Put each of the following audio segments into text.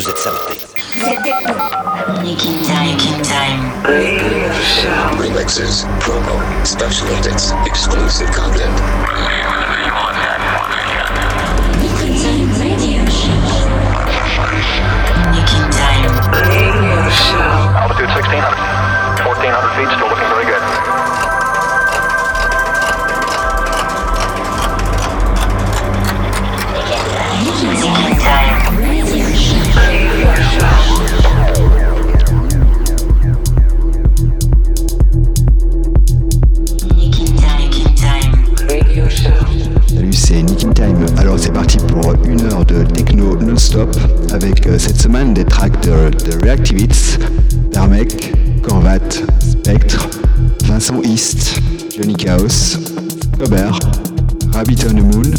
Vous êtes saboté. Nicking time, nicking time. Remixes, promo, special edits, exclusive content. Nicking time. Altitude 1600. 1400 feet, still looking very good. Techno non-stop avec euh, cette semaine des tracks de, de Reactivits, Darmek, Corvat, Spectre, Vincent East, Johnny Chaos, Cobert, Rabbit on the Moon.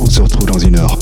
On se retrouve dans une heure.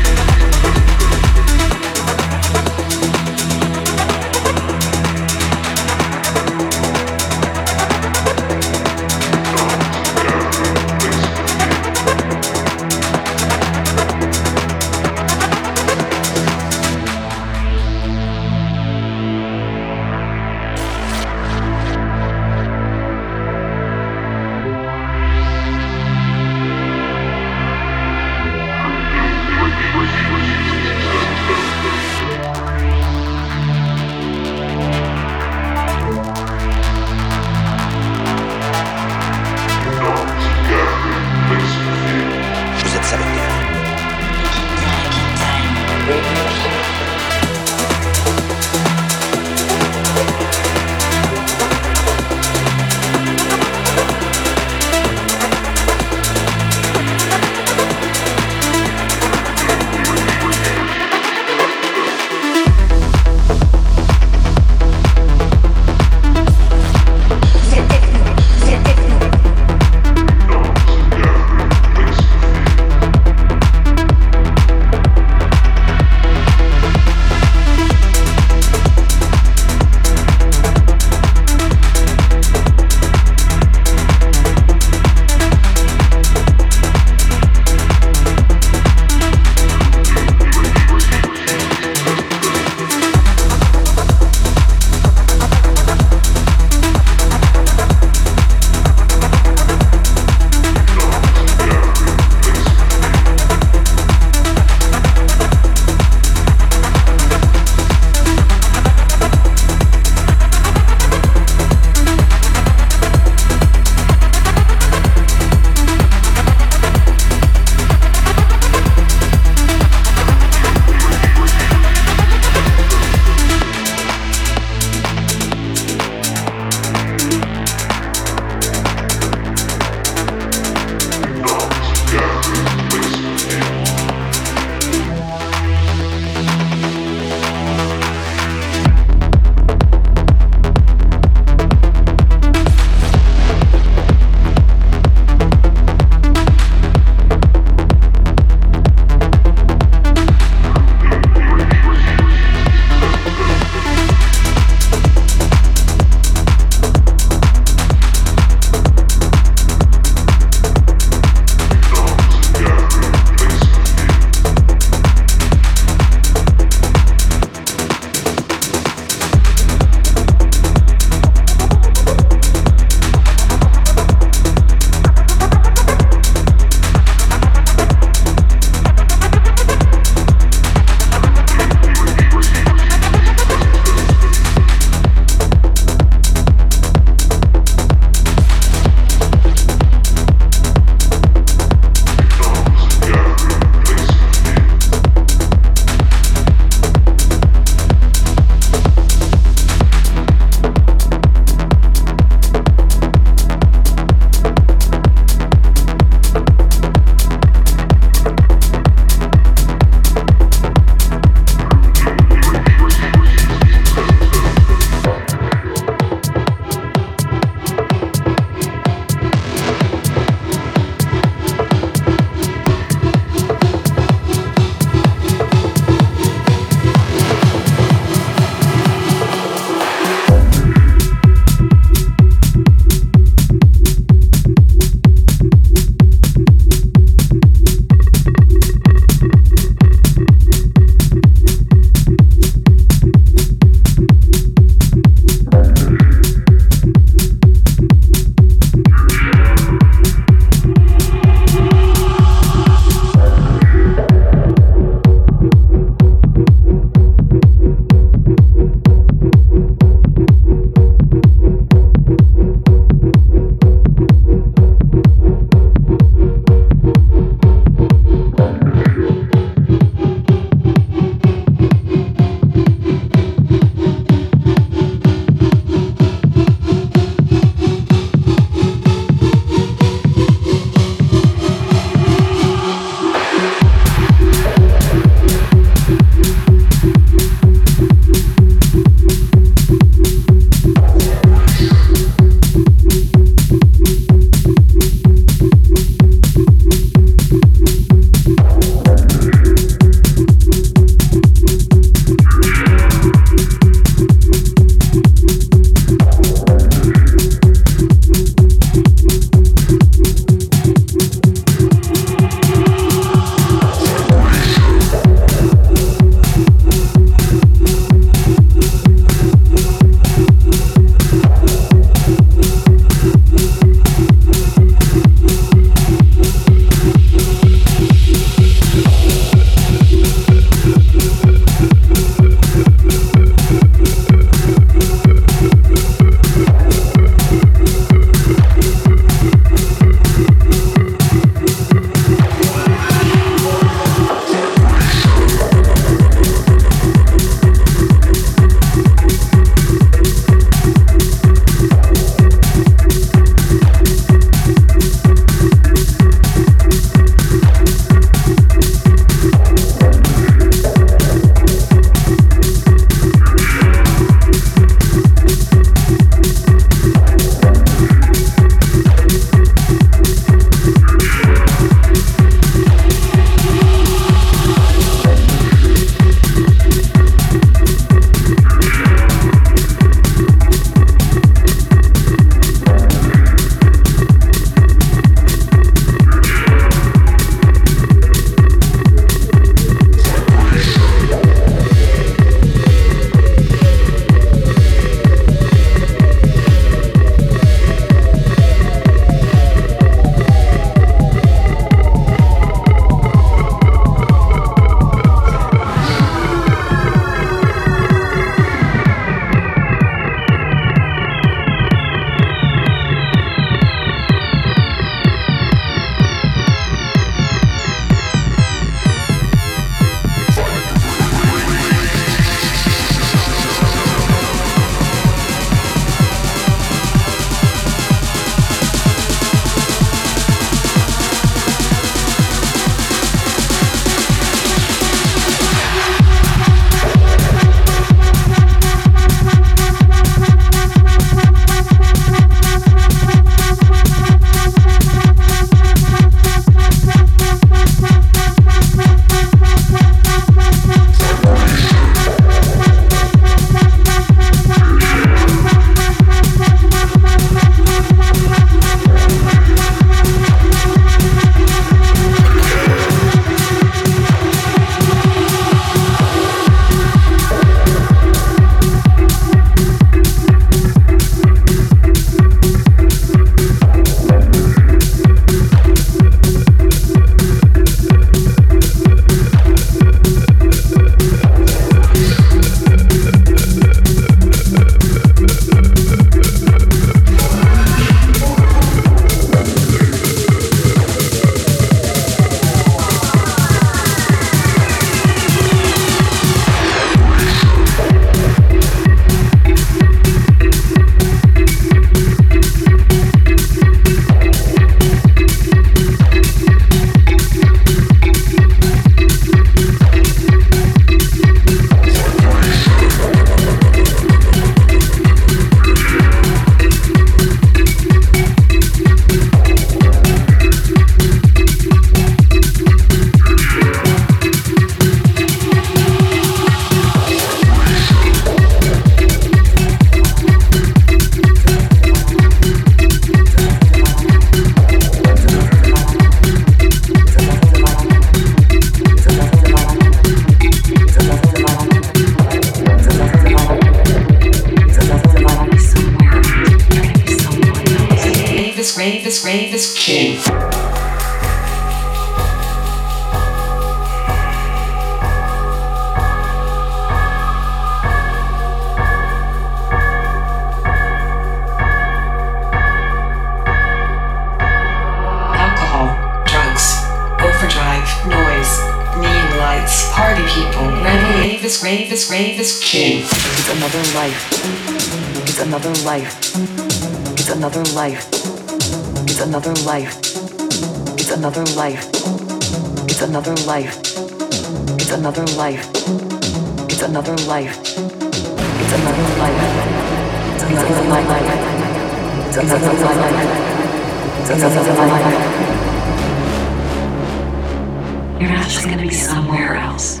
just going to be somewhere else.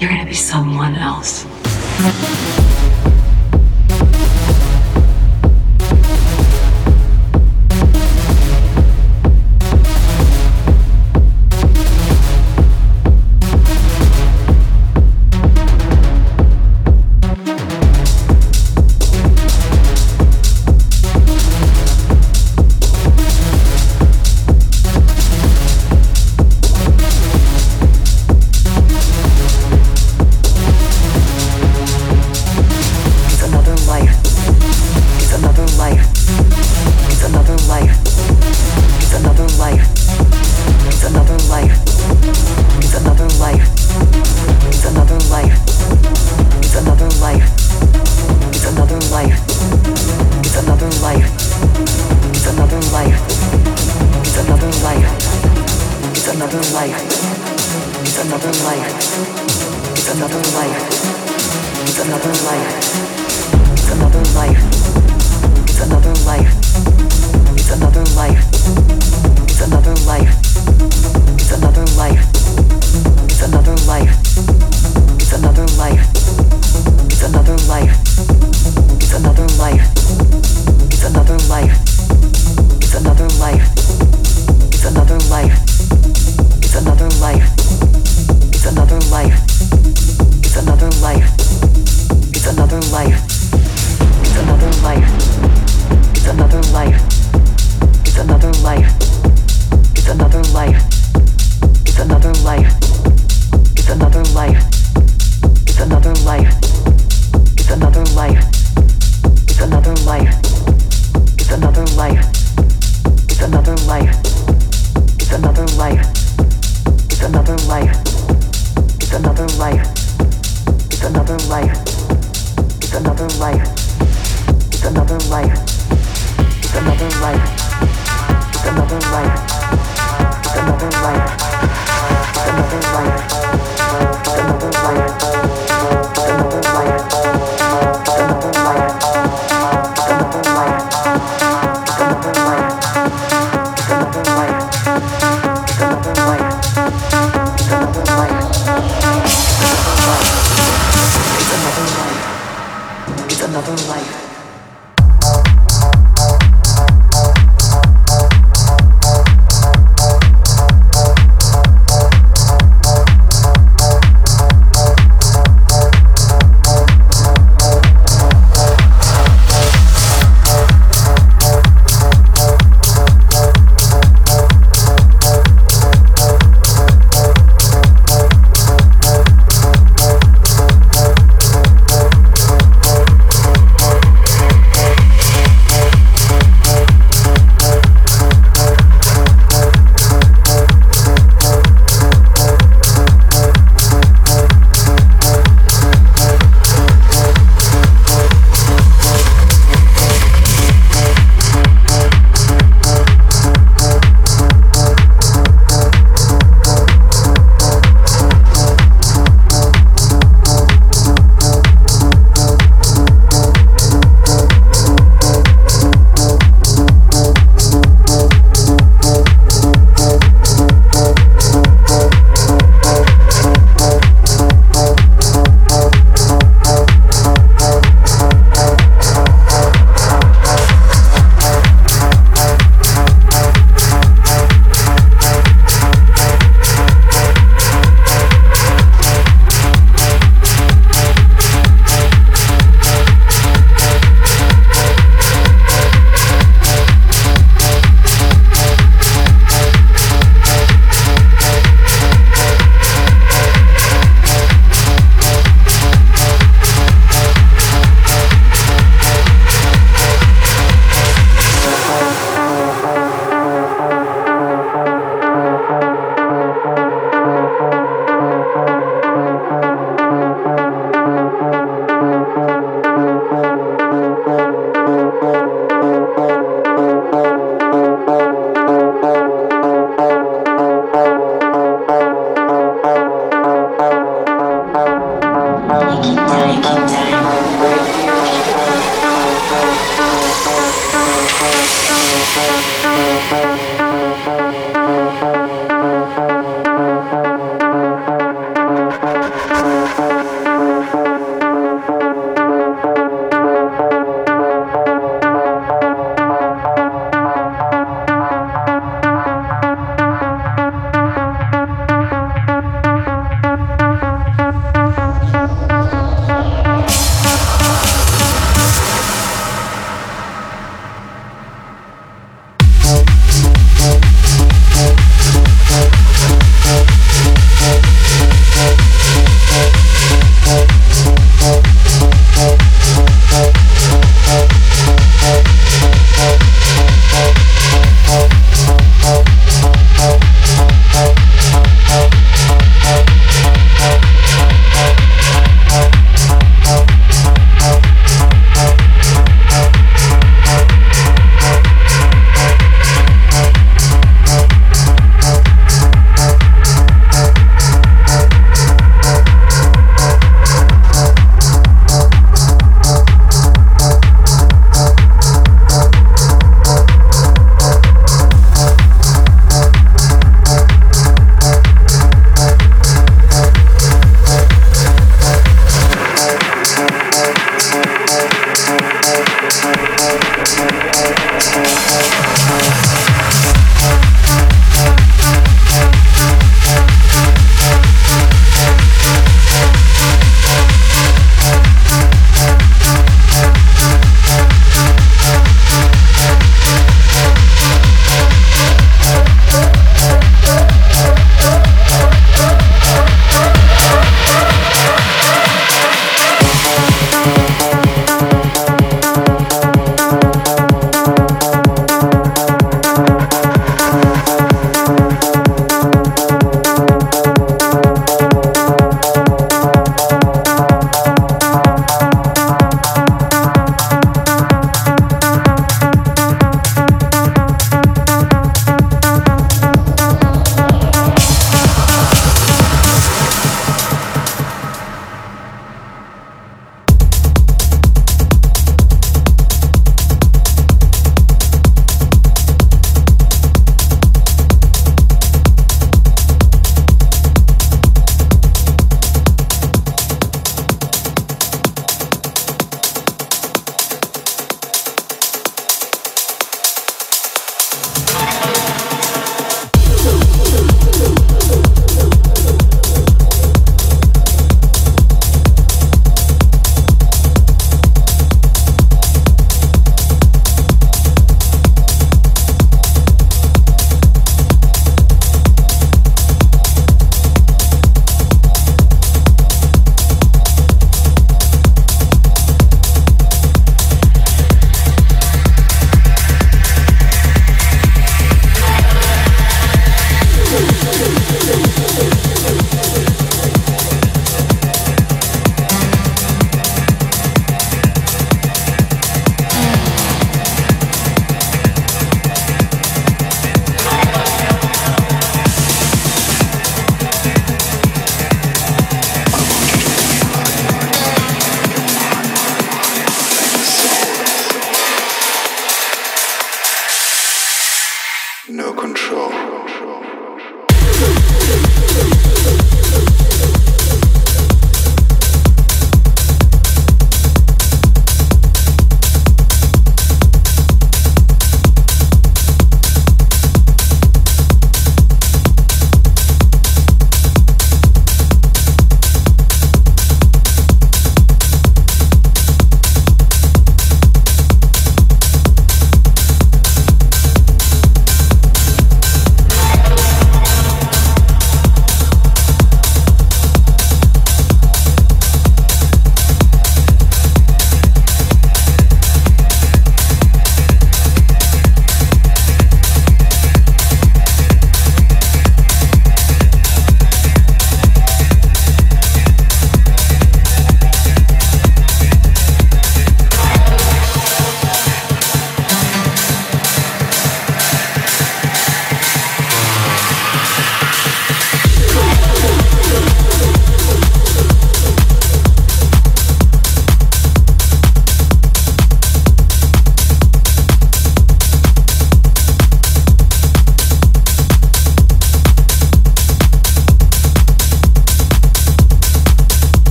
You're going to be someone else.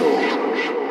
Show.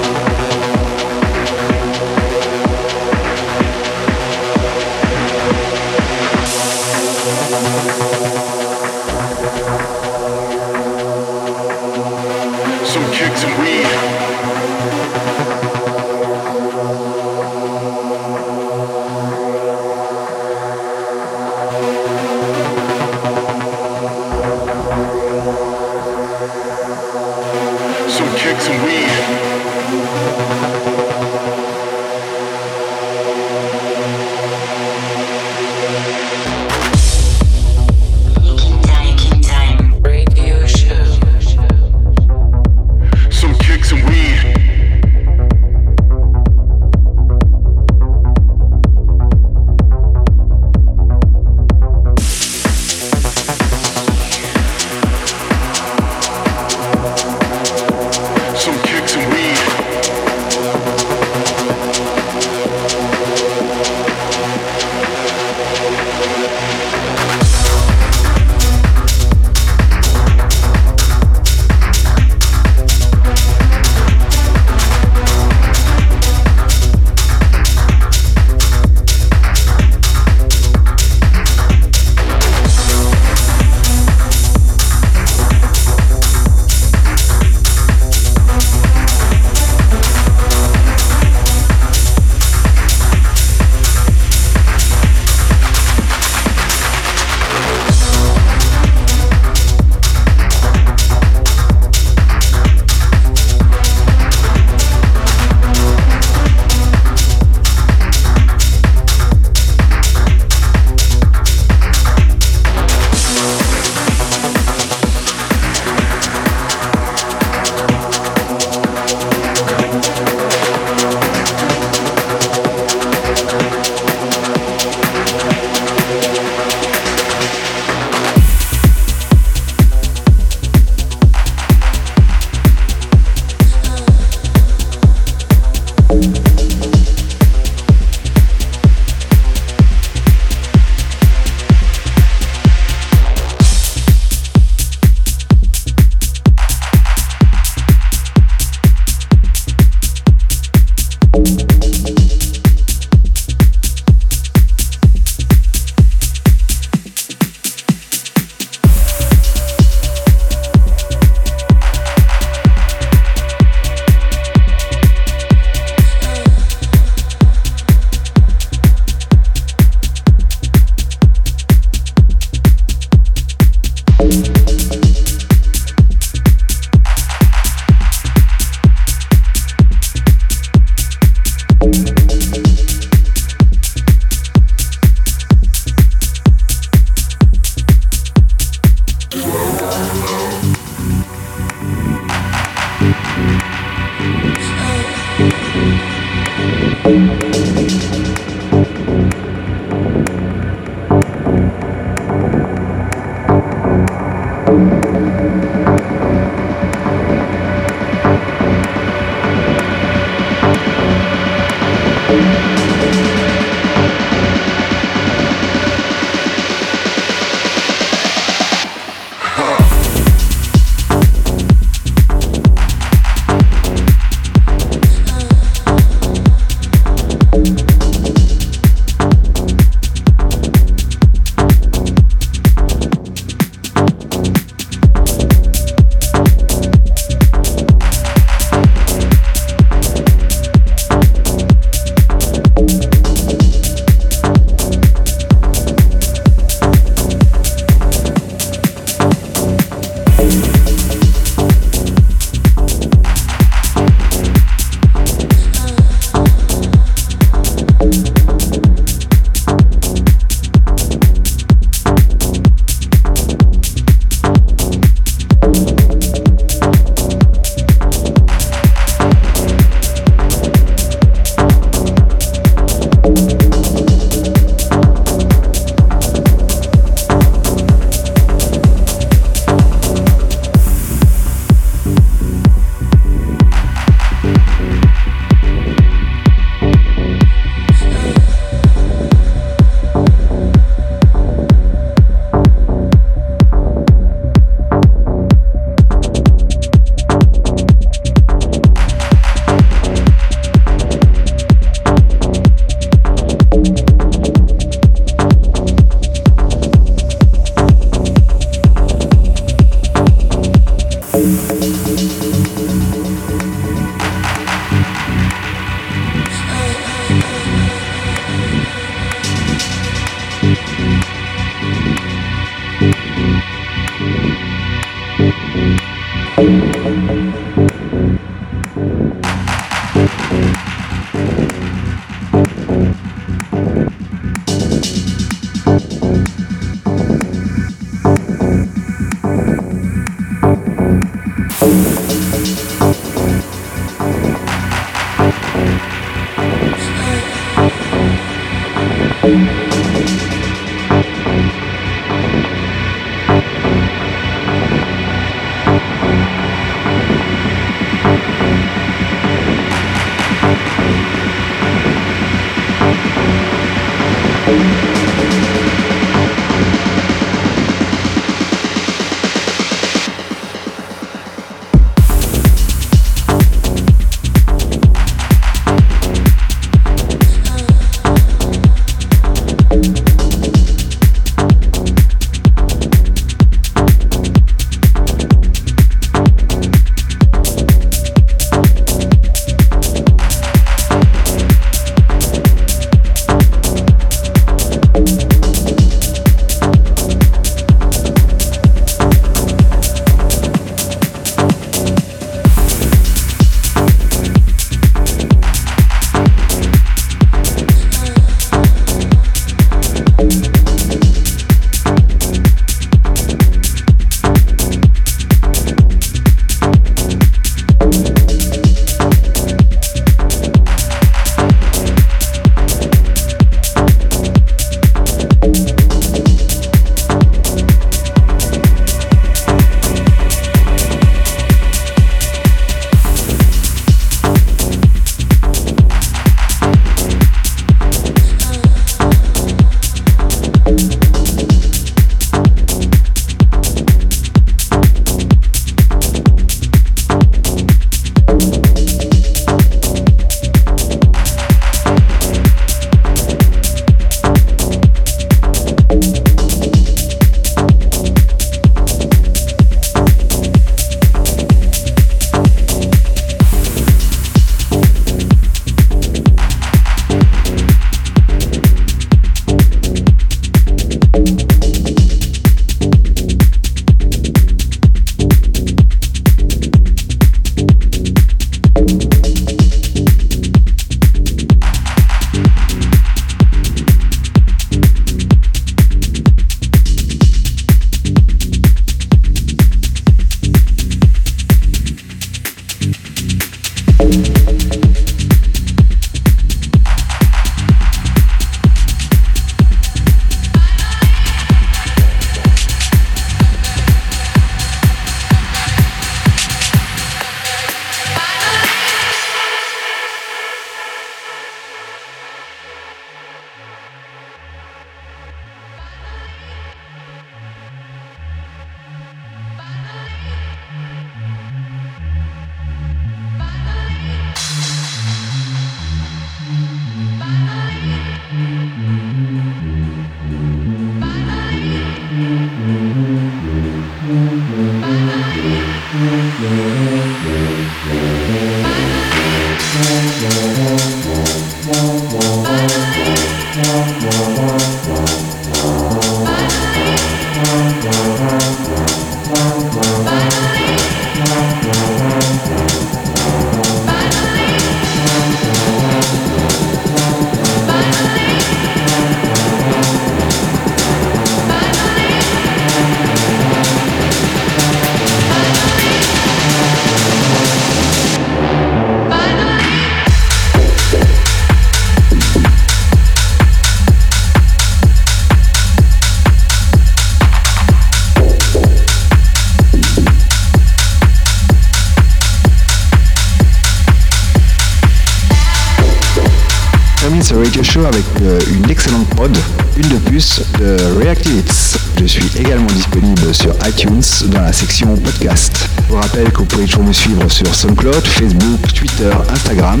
Suivre sur SoundCloud, Facebook, Twitter, Instagram.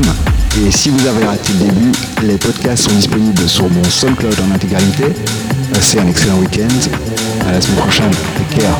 Et si vous avez raté le début, les podcasts sont disponibles sur mon SoundCloud en intégralité. Passez un excellent week-end. À la semaine prochaine. Take care.